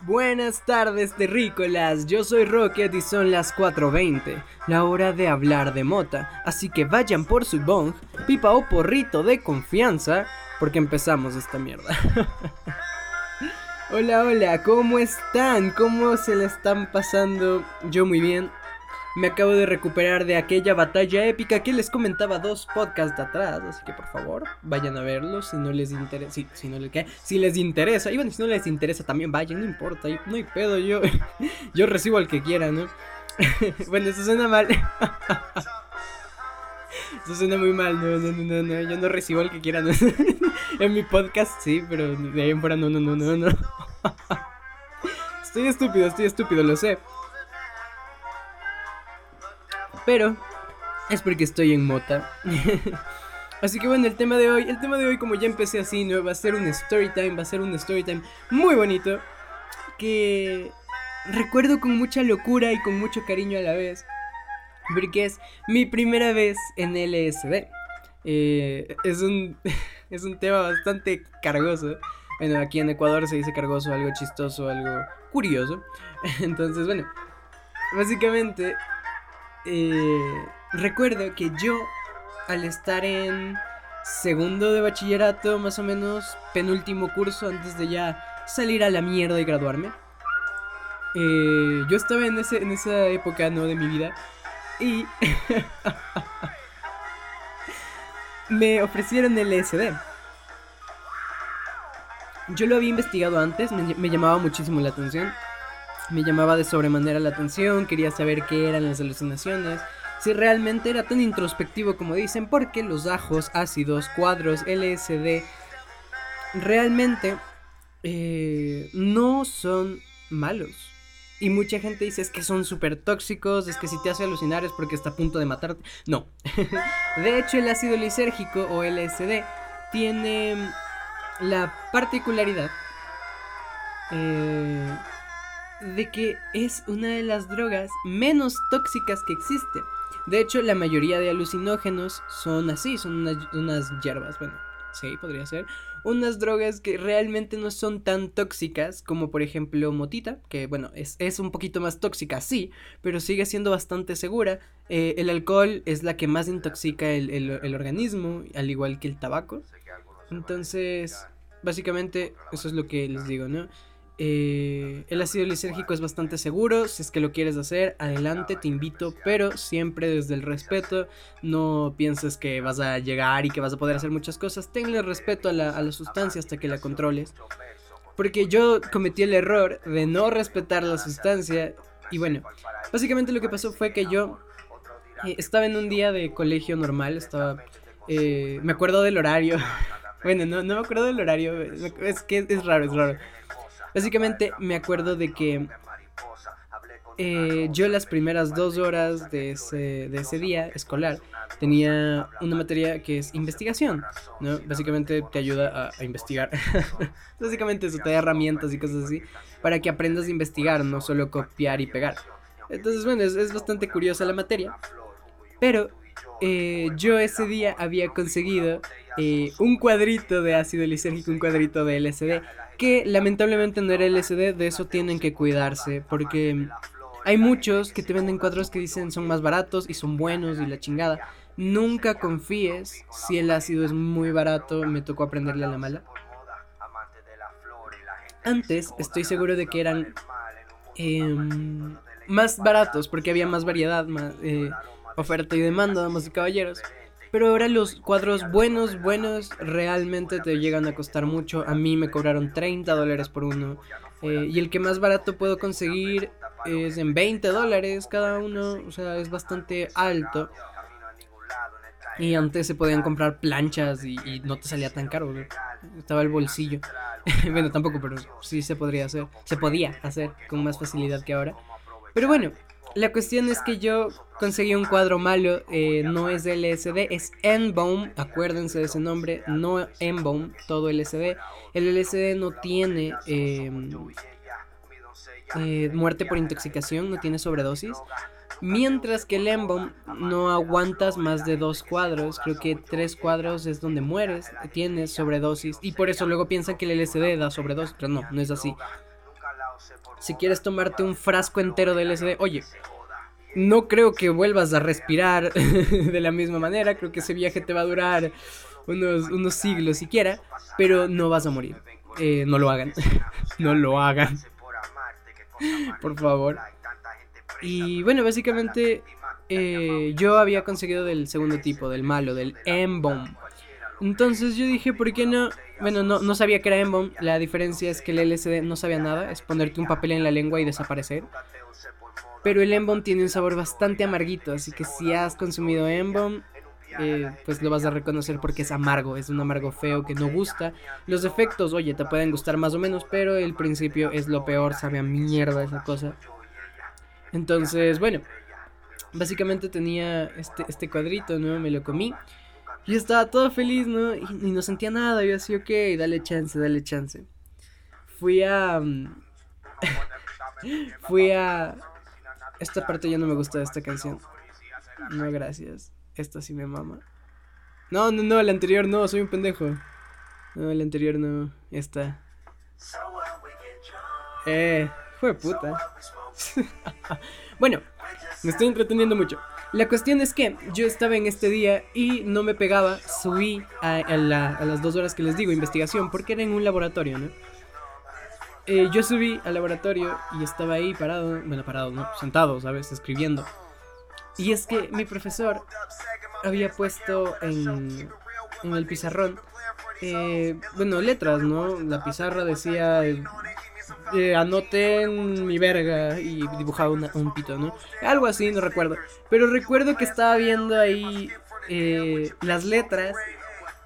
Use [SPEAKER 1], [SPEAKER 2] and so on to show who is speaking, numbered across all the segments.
[SPEAKER 1] Buenas tardes terrícolas, yo soy Rocket y son las 4.20, la hora de hablar de mota, así que vayan por su bong, pipa o porrito de confianza, porque empezamos esta mierda. hola, hola, ¿cómo están? ¿Cómo se le están pasando? Yo muy bien, me acabo de recuperar de aquella batalla épica que les comentaba dos podcasts atrás, así que por favor, vayan a verlo si no les interesa, si, si no les interesa, y bueno, si no les interesa también vayan, no importa, no hay pedo, yo yo recibo al que quiera, ¿no? bueno, eso suena mal. Eso suena muy mal, no, no, no, no, yo no recibo al que quiera, ¿no? en mi podcast sí, pero de ahí en fuera no, no, no, no, no. estoy estúpido, estoy estúpido, lo sé. Pero es porque estoy en mota. así que bueno, el tema de hoy, el tema de hoy como ya empecé así, ¿no? Va a ser un story time, va a ser un story time muy bonito que recuerdo con mucha locura y con mucho cariño a la vez. Porque es mi primera vez en LSD. Eh, es, un, es un tema bastante cargoso. Bueno, aquí en Ecuador se dice cargoso, algo chistoso, algo curioso. Entonces, bueno, básicamente eh, recuerdo que yo, al estar en segundo de bachillerato, más o menos, penúltimo curso, antes de ya salir a la mierda y graduarme, eh, yo estaba en, ese, en esa época, ¿no? De mi vida. Y me ofrecieron el LSD. Yo lo había investigado antes, me llamaba muchísimo la atención me llamaba de sobremanera la atención, quería saber qué eran las alucinaciones, si realmente era tan introspectivo como dicen, porque los ajos, ácidos, cuadros, LSD, realmente eh, no son malos. Y mucha gente dice es que son súper tóxicos, es que si te hace alucinar es porque está a punto de matarte. No. de hecho, el ácido lisérgico o LSD tiene la particularidad eh, de que es una de las drogas menos tóxicas que existe. De hecho, la mayoría de alucinógenos son así, son unas, hierbas, bueno, sí, podría ser. Unas drogas que realmente no son tan tóxicas como por ejemplo motita, que bueno, es, un poquito más tóxica, sí, pero sigue siendo bastante segura. Eh, el alcohol es la que más intoxica el, el organismo, al igual que el tabaco. Entonces, básicamente, eso es lo que les digo, ¿no? Eh, el ácido lisérgico es bastante seguro, si es que lo quieres hacer, adelante, te invito, pero siempre desde el respeto, no pienses que vas a llegar y que vas a poder hacer muchas cosas, tenle respeto a la, sustancia hasta que la controles. Porque yo cometí el error de no respetar la sustancia y bueno, básicamente lo que pasó fue que yo eh, estaba en un día de colegio normal, estaba... Eh, me acuerdo del horario. bueno, no, no me acuerdo del horario, es que es raro, es raro. Básicamente me acuerdo de que eh, yo las primeras dos horas de ese, de ese día escolar tenía una materia que es investigación, ¿no? Básicamente te ayuda a, investigar. Básicamente eso te da herramientas y cosas así para que aprendas a investigar, no solo copiar y pegar. Entonces, bueno, es, bastante curiosa la materia. Pero eh, yo ese día había conseguido eh, un cuadrito de ácido lisérgico, un cuadrito de LSD que lamentablemente no era LSD, de eso tienen que cuidarse, porque hay muchos que te venden cuadros que dicen son más baratos y son buenos y la chingada. Nunca confíes si el ácido es muy barato, me tocó aprenderle a la mala. Antes estoy seguro de que eran em, más baratos porque había más variedad, más eh, oferta y demanda, damas y caballeros. Pero ahora los cuadros buenos, buenos, realmente te llegan a costar mucho. A mí me cobraron 30 dólares por uno. Eh, y el que más barato puedo conseguir es en 20 dólares cada uno. O sea, es bastante alto. Y antes se podían comprar planchas y, no te salía tan caro. Estaba el bolsillo. bueno, tampoco, pero sí se podría hacer. Se podía hacer con más facilidad que ahora. Pero bueno, la cuestión es que yo conseguí un cuadro malo, eh, no es LSD, es N-Bone, acuérdense de ese nombre, no N-Bone, todo LSD. El LSD no tiene em, eh, muerte por intoxicación, no tiene sobredosis. Mientras que el N-Bone no aguantas más de dos cuadros, creo que tres cuadros es donde mueres, tienes sobredosis. Y por eso luego piensan que el LSD da sobredosis, pero no, no es así. Si quieres tomarte un frasco entero de LSD, oye, no creo que vuelvas a respirar de la misma manera, creo que ese viaje te va a durar unos, siglos siquiera, pero no vas a morir. Eh, no lo hagan, no lo hagan, por favor. Y bueno, básicamente eh, yo había conseguido del segundo tipo, del malo, del M-Bomb. Entonces yo dije, ¿por qué no? Bueno, no, no sabía que era M-Bomb. La diferencia es que el LSD no sabía nada. Es ponerte un papel en la lengua y desaparecer. Pero el M-Bomb tiene un sabor bastante amarguito. Así que si has consumido M-Bomb, eh, pues lo vas a reconocer porque es amargo. Es un amargo feo que no gusta. Los efectos, oye, te pueden gustar más o menos. Pero el principio es lo peor. Sabe a mierda esa cosa. Entonces, bueno. Básicamente tenía este, este cuadrito, ¿no? Me lo comí. Y estaba todo feliz, ¿no? Y, no sentía nada. Yo así, ok, dale chance, dale chance. Fui a. Mm, fui a. Esta parte ya no me gusta de esta canción. No, gracias. Esta sí me mama. No, no, no, la anterior no, soy un pendejo. No, la anterior no. Esta. Eh, fue puta. bueno, me estoy entreteniendo mucho. La cuestión es que yo estaba en este día y no me pegaba, subí a, las dos horas que les digo, investigación, porque era en un laboratorio, ¿no? Eh, yo subí al laboratorio y estaba ahí parado, bueno, parado, ¿no? Sentado, ¿sabes? Escribiendo. Y es que mi profesor había puesto en, en el pizarrón, eh, bueno, letras, ¿no? La pizarra decía anoten mi verga y dibujaba un pito, ¿no? Algo así, no recuerdo. Pero recuerdo que estaba viendo ahí eh, las letras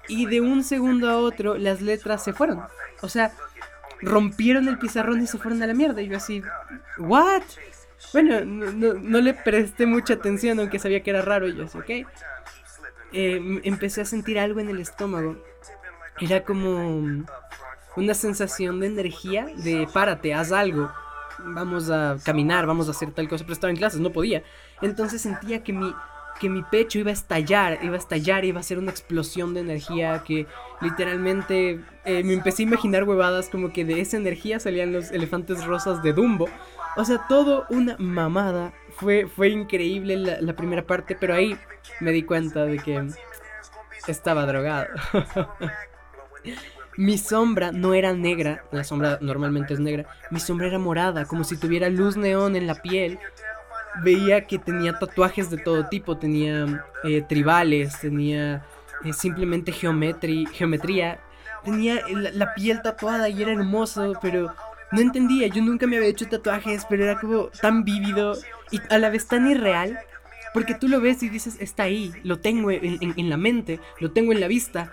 [SPEAKER 1] y de un segundo a otro las letras se fueron. O sea, rompieron el pizarrón y se fueron a la mierda. Y yo así, ¿what? Bueno, no, le presté mucha atención, aunque sabía que era raro. Y yo así, ok. Eh, empecé a sentir algo en el estómago. Era como una sensación de energía, de párate, haz algo, vamos a caminar, vamos a hacer tal cosa, pero estaba en clases, no podía. Entonces sentía que mi, que mi pecho iba a estallar, iba a estallar, iba a ser una explosión de energía que literalmente eh, me empecé a imaginar huevadas como que de esa energía salían los elefantes rosas de Dumbo. O sea, todo una mamada. Fue, fue increíble la, la primera parte, pero ahí me di cuenta de que estaba drogado. Mi sombra no era negra, la sombra normalmente es negra, mi sombra era morada, como si tuviera luz neón en la piel. Veía que tenía tatuajes de todo tipo, tenía eh, tribales, tenía eh, simplemente geometría, tenía la, piel tatuada y era hermoso, pero no entendía, yo nunca me había hecho tatuajes, pero era como tan vívido y a la vez tan irreal, porque tú lo ves y dices, está ahí, lo tengo en la mente, lo tengo en la vista,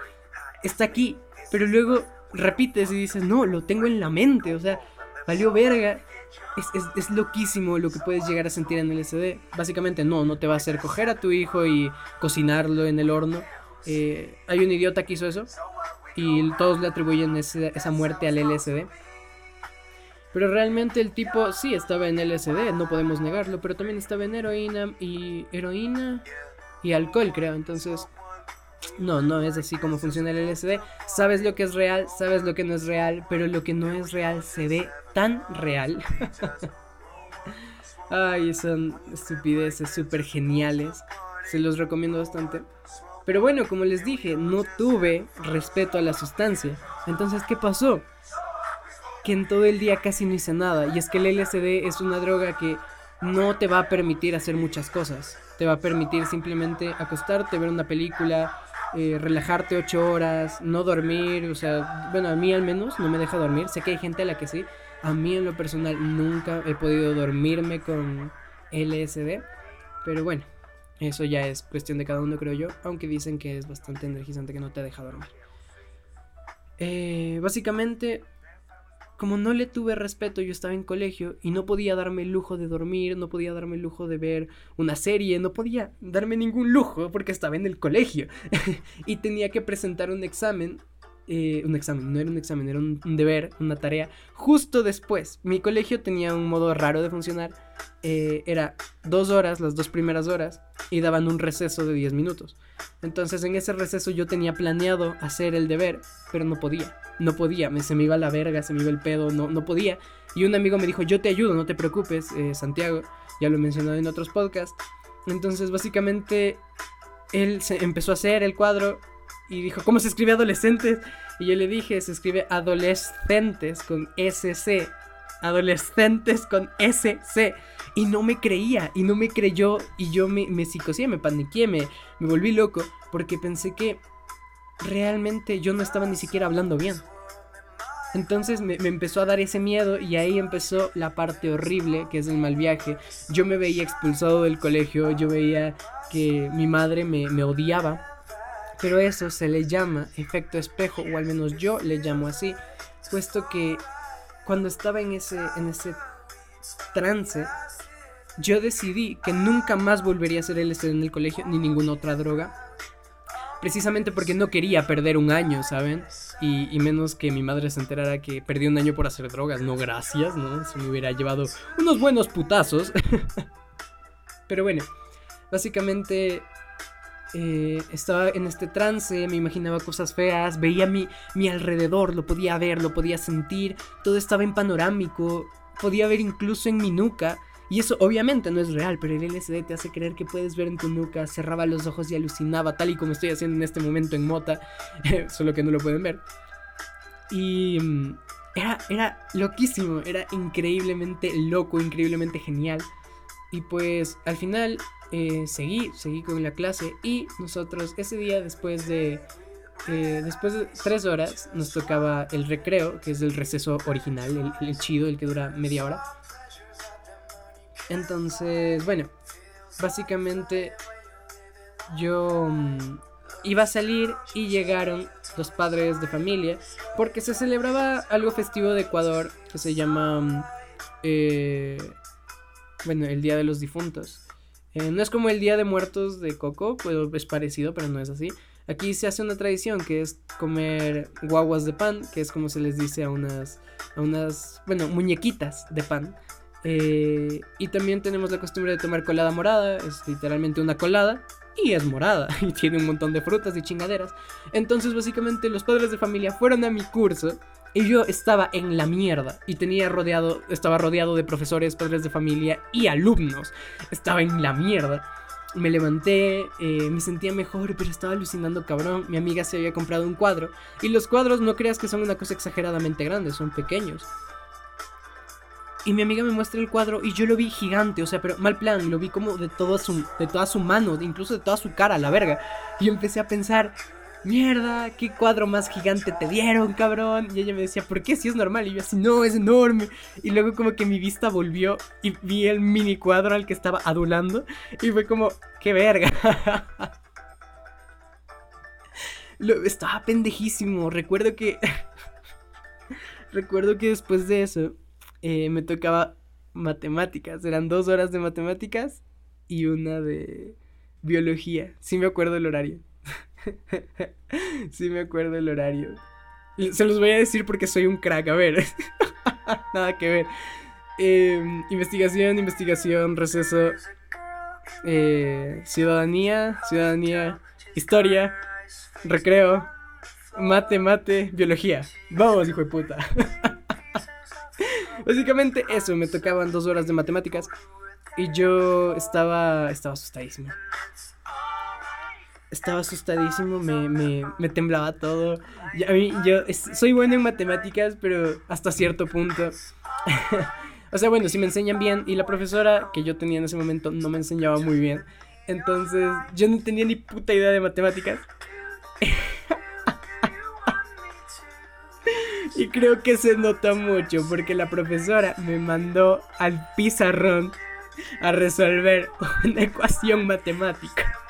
[SPEAKER 1] está aquí, pero luego repites y dices, no, lo tengo en la mente, o sea, valió verga. Es, loquísimo lo que puedes llegar a sentir en el SD. Básicamente no, no te va a hacer coger a tu hijo y cocinarlo en el horno. Eh, hay un idiota que hizo eso y todos le atribuyen esa muerte al LSD. Pero realmente el tipo sí estaba en LSD, no podemos negarlo, pero también estaba en heroína y heroína y alcohol, creo. Entonces, no, no es así como funciona el LSD. Sabes lo que es real, sabes lo que no es real, pero lo que no es real se ve tan real. Ay, son estupideces súper geniales. Se los recomiendo bastante. Pero bueno, como les dije, no tuve respeto a la sustancia. Entonces, ¿qué pasó? Que en todo el día casi no hice nada. Y es que el LSD es una droga que no te va a permitir hacer muchas cosas. Te va a permitir simplemente acostarte, ver una película, eh, relajarte ocho horas, no dormir, o sea, bueno, a mí al menos no me deja dormir, sé que hay gente a la que sí, a mí en lo personal nunca he podido dormirme con LSD, pero bueno, eso ya es cuestión de cada uno creo yo, aunque dicen que es bastante energizante que no te deja dormir. Eh, básicamente como no le tuve respeto, yo estaba en colegio y no podía darme el lujo de dormir, no podía darme el lujo de ver una serie, no podía darme ningún lujo porque estaba en el colegio. Y tenía que presentar un examen eh, un examen, no era un examen, era un, deber, una tarea. Justo después, mi colegio tenía un modo raro de funcionar. Eh, era dos horas, las dos primeras horas, y daban un receso de 10 minutos. Entonces en ese receso yo tenía planeado hacer el deber, pero no podía. No podía, me, se me iba la verga, se me iba el pedo, no, no podía. Y un amigo me dijo, yo te ayudo, no te preocupes, eh, Santiago. Ya lo he mencionado en otros podcasts. Entonces básicamente él se empezó a hacer el cuadro y dijo, ¿cómo se escribe adolescentes? Y yo le dije, se escribe adolescentes con SC. Adolescentes con SC. Y no me creía, y no me creyó, y yo me, me me paniqué, me, me volví loco, porque pensé que realmente yo no estaba ni siquiera hablando bien. Entonces me, empezó a dar ese miedo y ahí empezó la parte horrible que es el mal viaje. Yo me veía expulsado del colegio, yo veía que mi madre me, me odiaba pero eso se le llama efecto espejo, o al menos yo le llamo así, puesto que cuando estaba en ese, en ese trance, yo decidí que nunca más volvería a hacer LSD en el colegio ni ninguna otra droga. Precisamente porque no quería perder un año, ¿saben? Y, y, menos que mi madre se enterara que perdí un año por hacer drogas. No, gracias, ¿no? Se me hubiera llevado unos buenos putazos. Pero bueno, básicamente eh, estaba en este trance, me imaginaba cosas feas, veía mi, mi alrededor, lo podía ver, lo podía sentir, todo estaba en panorámico, podía ver incluso en mi nuca. Y eso obviamente no es real, pero el LSD te hace creer que puedes ver en tu nuca, cerraba los ojos y alucinaba, tal y como estoy haciendo en este momento en Mota, solo que no lo pueden ver. Y mm, era, era loquísimo, era increíblemente loco, increíblemente genial. Y pues al final eh, seguí, seguí con la clase y nosotros ese día después de... Eh, después de tres horas nos tocaba el recreo, que es el receso original, el, chido, el que dura media hora. Entonces, bueno, básicamente yo mm, iba a salir y llegaron los padres de familia porque se celebraba algo festivo de Ecuador que se llama, mm, eh, bueno, el Día de los Difuntos. Eh, no es como el Día de Muertos de Coco, es parecido, pero no es así. Aquí se hace una tradición que es comer guaguas de pan, que es como se les dice a unas, a unas bueno, muñequitas de pan. Eh, y también tenemos la costumbre de tomar colada morada, es literalmente una colada, y es morada, y tiene un montón de frutas y chingaderas. Entonces básicamente los padres de familia fueron a mi curso y yo estaba en la mierda y tenía rodeado, estaba rodeado de profesores, padres de familia y alumnos. Estaba en la mierda. Me levanté, eh, me sentía mejor, pero estaba alucinando cabrón. Mi amiga se había comprado un cuadro. Y los cuadros no creas que son una cosa exageradamente grande, son pequeños. Y mi amiga me muestra el cuadro y yo lo vi gigante, o sea, pero mal plan, lo vi como de, todo su, de toda su mano, incluso de toda su cara, la verga. Y yo empecé a pensar, mierda, qué cuadro más gigante te dieron, cabrón. Y ella me decía, ¿por qué si es normal? Y yo así, no, es enorme. Y luego como que mi vista volvió y vi el mini cuadro al que estaba adulando. Y fue como, qué verga. Lo, estaba pendejísimo. Recuerdo que... Recuerdo que después de eso eh, me tocaba matemáticas. Eran dos horas de matemáticas y una de biología. Sí me acuerdo el horario. sí me acuerdo el horario. Se los voy a decir porque soy un crack. A ver. Nada que ver. Em, investigación, investigación, receso. Eh, ciudadanía, ciudadanía. Historia. Recreo. Mate, mate, biología. Vamos, hijo de puta. Básicamente eso, me tocaban dos horas de matemáticas. Y yo estaba, estaba asustadísimo estaba asustadísimo, me, me, temblaba todo. a mí, yo soy bueno en matemáticas, pero hasta cierto punto. o sea, bueno, si me enseñan bien. Y la profesora que yo tenía en ese momento no me enseñaba muy bien. Entonces, yo no tenía ni puta idea de matemáticas. y creo que se nota mucho porque la profesora me mandó al pizarrón a resolver una ecuación matemática.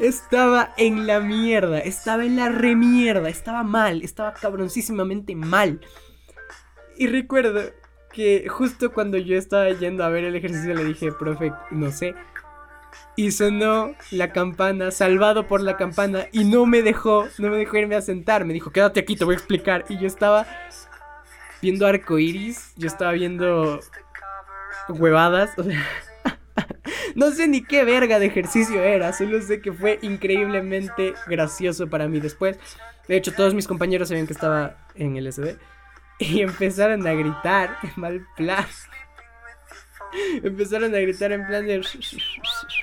[SPEAKER 1] Estaba en la mierda, estaba en la remierda, estaba mal, estaba cabroncísimamente mal. Y recuerdo que justo cuando yo estaba yendo a ver el ejercicio le dije, profe, no sé. y sonó la campana, salvado por la campana, y no me dejó, no me dejó irme a sentar. Me dijo, quédate aquí, te voy a explicar. Y yo estaba viendo arco iris, yo estaba viendo huevadas, no sé ni qué verga de ejercicio era, solo sé que fue increíblemente gracioso para mí después. De hecho, todos mis compañeros sabían que estaba en el SD y empezaron a gritar en mal plan. Empezaron a gritar en plan de.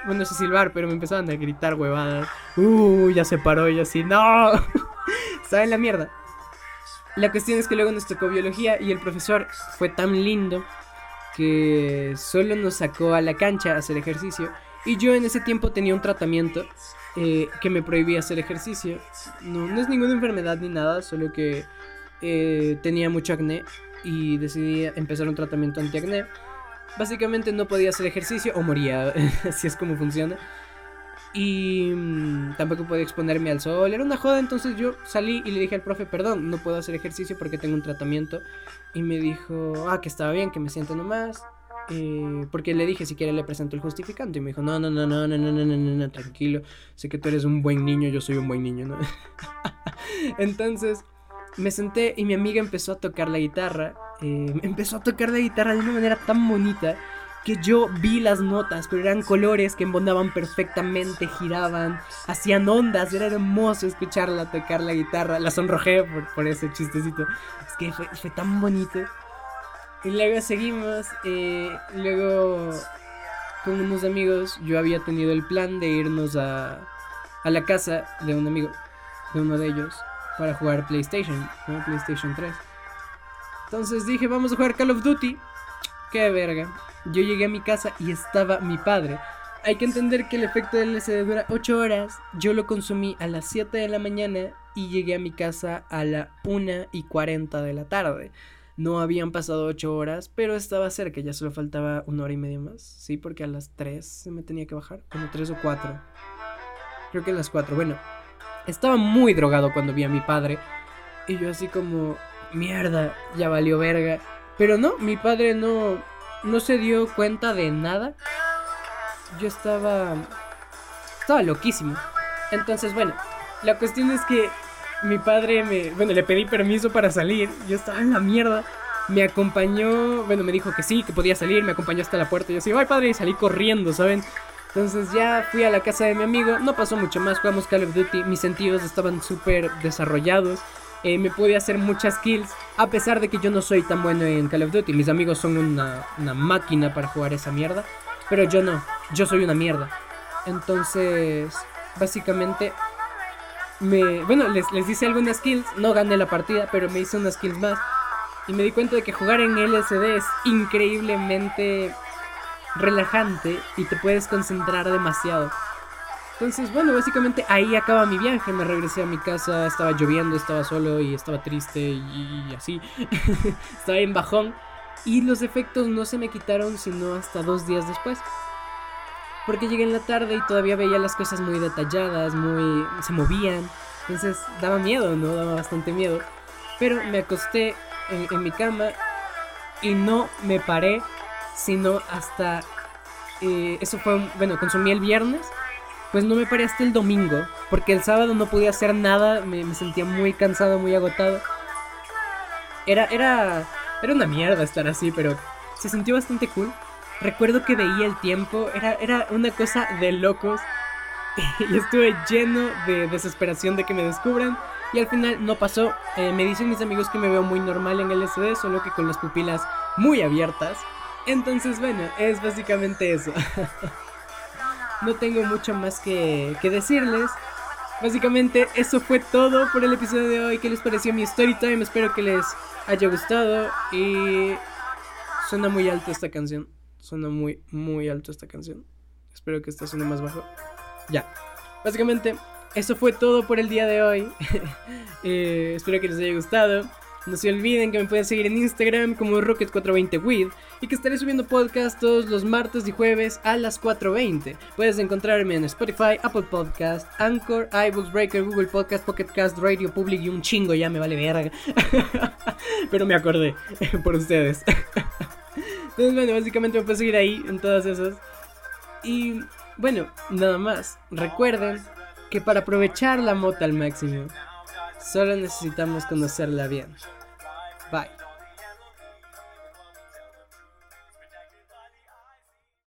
[SPEAKER 1] Bueno, no sé silbar, pero me empezaron a gritar huevadas. Uh, ya se paró y así, ¡no! Estaba en la mierda. La cuestión es que luego nos tocó biología y el profesor fue tan lindo que solo nos sacó a la cancha a hacer ejercicio. Y yo en ese tiempo tenía un tratamiento eh, que me prohibía hacer ejercicio. No, no es ninguna enfermedad ni nada, solo que eh, tenía mucho acné y decidí empezar un tratamiento antiacné básicamente no podía hacer ejercicio o moría, así es como funciona. Y mm, tampoco podía exponerme al sol, era una joda, entonces yo salí y le dije al profe, perdón, no puedo hacer ejercicio porque tengo un tratamiento. Y me dijo, ah, que estaba bien, que me siento nomás. Eh, porque le dije, si quiere le presento el justificante. Y me dijo, no, no, no, no, no, no, no, no, no, tranquilo. Sé que tú eres un buen niño, yo soy un buen niño, ¿no? entonces me senté y mi amiga empezó a tocar la guitarra. Eh, empezó a tocar la guitarra de una manera tan bonita que yo vi las notas, pero eran colores que embondaban perfectamente, giraban, hacían ondas, era hermoso escucharla tocar la guitarra. La sonrojé por, ese chistecito. Es que fue, tan bonito. Y luego seguimos, eh, luego con unos amigos yo había tenido el plan de irnos a, a la casa de un amigo, de uno de ellos para jugar PlayStation, PlayStation 3. Entonces dije, vamos a jugar Call of Duty. Qué verga. Yo llegué a mi casa y estaba mi padre. Hay que entender que el efecto del LCD dura 8 horas. Yo lo consumí a las 7 de la mañana y llegué a mi casa a la 1 y 40 de la tarde. No habían pasado 8 horas, pero estaba cerca, ya solo faltaba una hora y media más. Sí, porque a las 3 se me tenía que bajar. Como 3 o 4. Creo que a las 4. Bueno, estaba muy drogado cuando vi a mi padre. Y yo así como, mierda, ya valió verga. Pero no, mi padre no, no se dio cuenta de nada. Yo estaba... Estaba loquísimo. Entonces, bueno, la cuestión es que mi padre me... Bueno, le pedí permiso para salir. Yo estaba en la mierda. Me acompañó, bueno, me dijo que sí, que podía salir, me acompañó hasta la puerta. Yo así, ay padre, y salí corriendo, ¿saben? Entonces ya fui a la casa de mi amigo, no pasó mucho más, jugamos Call of Duty, mis sentidos estaban súper desarrollados, eh, me pude hacer muchas kills, a pesar de que yo no soy tan bueno en Call of Duty, mis amigos son una, máquina para jugar esa mierda, pero yo no, yo soy una mierda. Entonces, básicamente, me, bueno, les, les hice algunas kills, no gané la partida, pero me hice unas kills más. Y me di cuenta de que jugar en LSD es increíblemente relajante y te puedes concentrar demasiado. Entonces, bueno, básicamente ahí acaba mi viaje. Me regresé a mi casa, estaba lloviendo, estaba solo y estaba triste y, así. estaba en bajón. Y los efectos no se me quitaron sino hasta dos días después. Porque llegué en la tarde y todavía veía las cosas muy detalladas, muy... se movían. Entonces daba miedo, ¿no? Daba bastante miedo. Pero me acosté en mi cama y no me paré sino hasta... Eh, eso fue, bueno, consumí el viernes, pues no me paré hasta el domingo, porque el sábado no podía hacer nada, me, sentía muy cansado, muy agotado. Era, era, era una mierda estar así, pero se sintió bastante cool. Recuerdo que veía el tiempo, era, era una cosa de locos. y estuve lleno de desesperación de que me descubran. Y al final no pasó. Eh, me dicen mis amigos que me veo muy normal en el SD, solo que con las pupilas muy abiertas. Entonces, bueno, es básicamente eso. no tengo mucho más que, decirles. Básicamente, eso fue todo por el episodio de hoy. ¿Qué les pareció mi story time? Espero que les haya gustado. Y suena muy alto esta canción. Suena muy, muy alto esta canción. Espero que esta suene más bajo. Ya. Básicamente, eso fue todo por el día de hoy. Eh, espero que les haya gustado. No se olviden que me pueden seguir en Instagram como Rocket420With y que estaré subiendo podcast todos los martes y jueves a las 4.20. Puedes encontrarme en Spotify, Apple Podcast, Anchor, iBooks, Breaker, Google Podcast, Pocket Cast, Radio Public y un chingo ya me vale verga. Pero me acordé por ustedes. Entonces, bueno, básicamente me puedes seguir ahí en todas esas. Y Bueno, nada más. Recuerden que para aprovechar la mota al máximo, solo necesitamos conocerla bien. Bye.